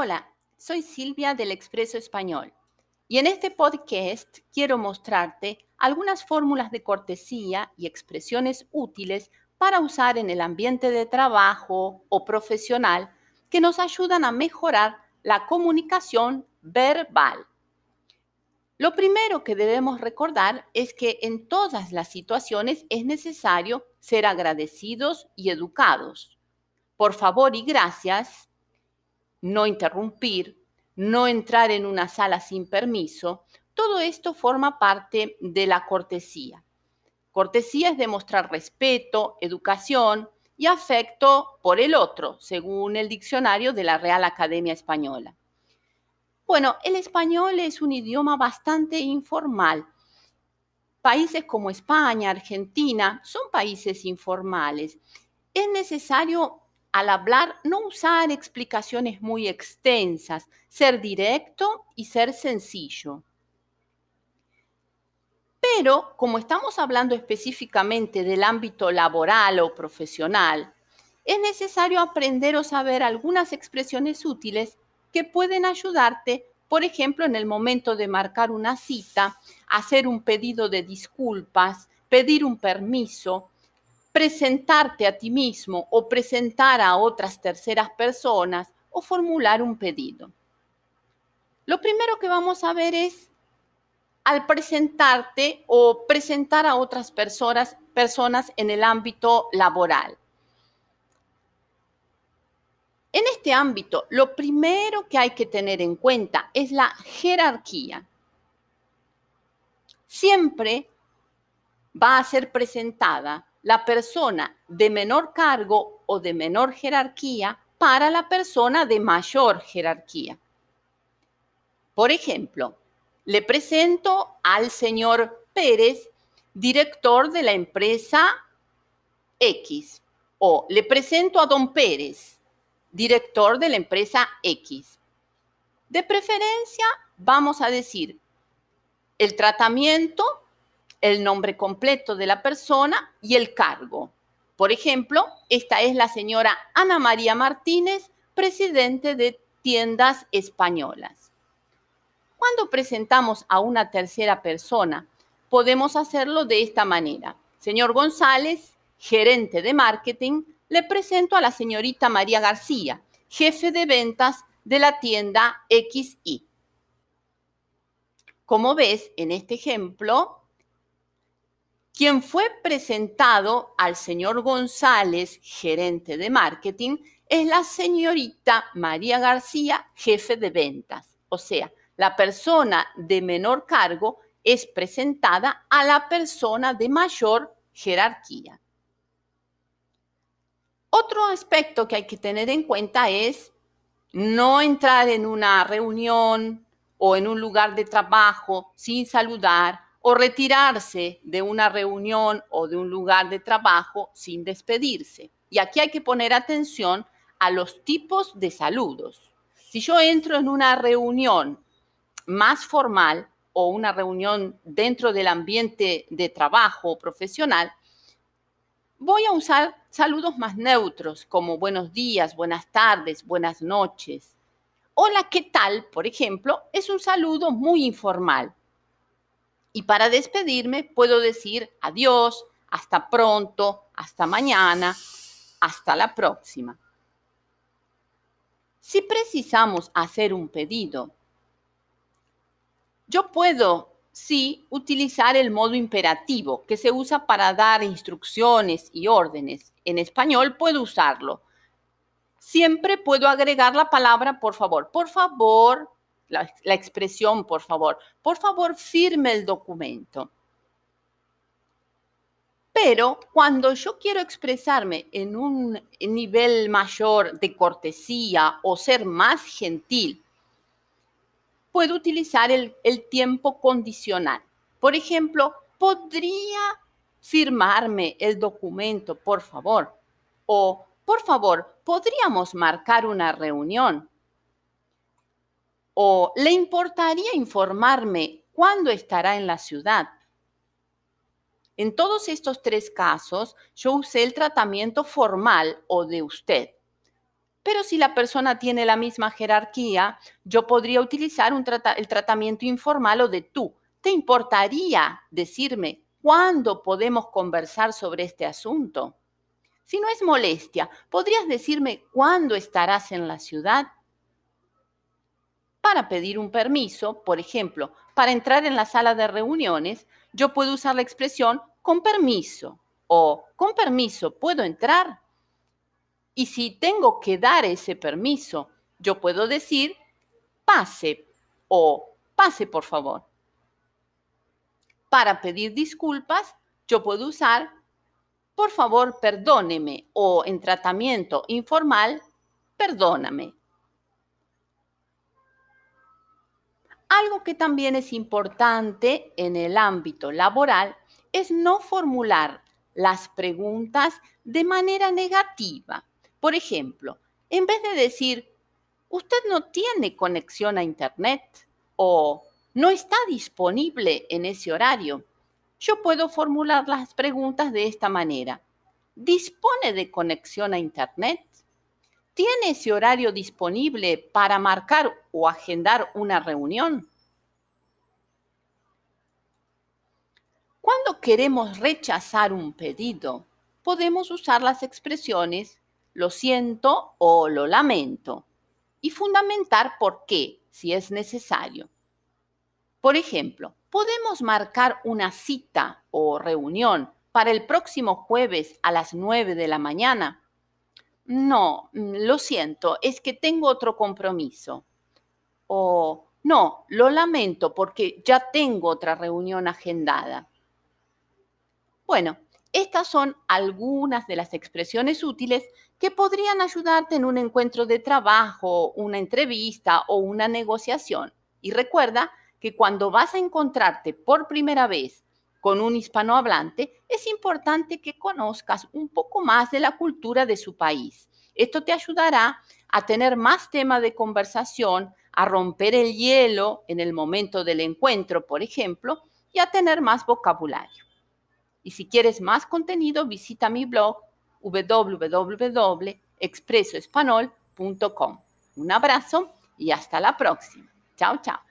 Hola, soy Silvia del Expreso Español y en este podcast quiero mostrarte algunas fórmulas de cortesía y expresiones útiles para usar en el ambiente de trabajo o profesional que nos ayudan a mejorar la comunicación verbal. Lo primero que debemos recordar es que en todas las situaciones es necesario ser agradecidos y educados. Por favor y gracias, no interrumpir, no entrar en una sala sin permiso, todo esto forma parte de la cortesía. Cortesía es demostrar respeto, educación y afecto por el otro, según el diccionario de la Real Academia Española. Bueno, el español es un idioma bastante informal. Países como España, Argentina, son países informales. Es necesario al hablar no usar explicaciones muy extensas, ser directo y ser sencillo. Pero como estamos hablando específicamente del ámbito laboral o profesional, es necesario aprender o saber algunas expresiones útiles que pueden ayudarte, por ejemplo, en el momento de marcar una cita, hacer un pedido de disculpas, pedir un permiso, presentarte a ti mismo o presentar a otras terceras personas o formular un pedido. Lo primero que vamos a ver es al presentarte o presentar a otras personas, personas en el ámbito laboral. En este ámbito, lo primero que hay que tener en cuenta es la jerarquía. Siempre va a ser presentada la persona de menor cargo o de menor jerarquía para la persona de mayor jerarquía. Por ejemplo, le presento al señor Pérez, director de la empresa X, o le presento a don Pérez, director de la empresa X. De preferencia, vamos a decir el tratamiento, el nombre completo de la persona y el cargo. Por ejemplo, esta es la señora Ana María Martínez, presidente de Tiendas Españolas. Cuando presentamos a una tercera persona, podemos hacerlo de esta manera. Señor González, gerente de marketing, le presento a la señorita María García, jefe de ventas de la tienda XI. Como ves en este ejemplo, quien fue presentado al señor González, gerente de marketing, es la señorita María García, jefe de ventas. O sea, la persona de menor cargo es presentada a la persona de mayor jerarquía. Otro aspecto que hay que tener en cuenta es no entrar en una reunión o en un lugar de trabajo sin saludar o retirarse de una reunión o de un lugar de trabajo sin despedirse. Y aquí hay que poner atención a los tipos de saludos. Si yo entro en una reunión más formal o una reunión dentro del ambiente de trabajo profesional, Voy a usar saludos más neutros como buenos días, buenas tardes, buenas noches. Hola, ¿qué tal? Por ejemplo, es un saludo muy informal. Y para despedirme puedo decir adiós, hasta pronto, hasta mañana, hasta la próxima. Si precisamos hacer un pedido, yo puedo sí utilizar el modo imperativo, que se usa para dar instrucciones y órdenes. En español puedo usarlo. Siempre puedo agregar la palabra por favor. Por favor, la, expresión por favor. Por favor, firme el documento. Pero cuando yo quiero expresarme en un nivel mayor de cortesía o ser más gentil, puedo utilizar el, tiempo condicional. Por ejemplo, podría firmarme el documento, por favor. O, por favor, podríamos marcar una reunión. O, ¿le importaría informarme cuándo estará en la ciudad? En todos estos tres casos, yo usé el tratamiento formal o de usted. Pero si la persona tiene la misma jerarquía, yo podría utilizar el tratamiento informal o de tú. ¿Te importaría decirme cuándo podemos conversar sobre este asunto? Si no es molestia, ¿podrías decirme cuándo estarás en la ciudad? Para pedir un permiso, por ejemplo, para entrar en la sala de reuniones, yo puedo usar la expresión con permiso o con permiso, ¿puedo entrar? Y si tengo que dar ese permiso, yo puedo decir pase o pase por favor. Para pedir disculpas, yo puedo usar por favor perdóneme o en tratamiento informal, perdóname. Algo que también es importante en el ámbito laboral es no formular las preguntas de manera negativa. Por ejemplo, en vez de decir, usted no tiene conexión a Internet o no está disponible en ese horario, yo puedo formular las preguntas de esta manera. ¿Dispone de conexión a Internet? ¿Tiene ese horario disponible para marcar o agendar una reunión? Cuando queremos rechazar un pedido, podemos usar las expresiones lo siento o lo lamento y fundamentar por qué, si es necesario. Por ejemplo, podemos marcar una cita o reunión para el próximo jueves a las 9 de la mañana. No, mm, lo siento, es que tengo otro compromiso. O no, lo lamento porque ya tengo otra reunión agendada. Bueno, estas son algunas de las expresiones útiles que podrían ayudarte en un encuentro de trabajo, una entrevista o una negociación. Y recuerda que cuando vas a encontrarte por primera vez con un hispanohablante, es importante que conozcas un poco más de la cultura de su país. Esto te ayudará a tener más tema de conversación, a romper el hielo en el momento del encuentro, por ejemplo, y a tener más vocabulario. Y si quieres más contenido, visita mi blog www.expresoespanol.com. Un abrazo y hasta la próxima. Chao, chao.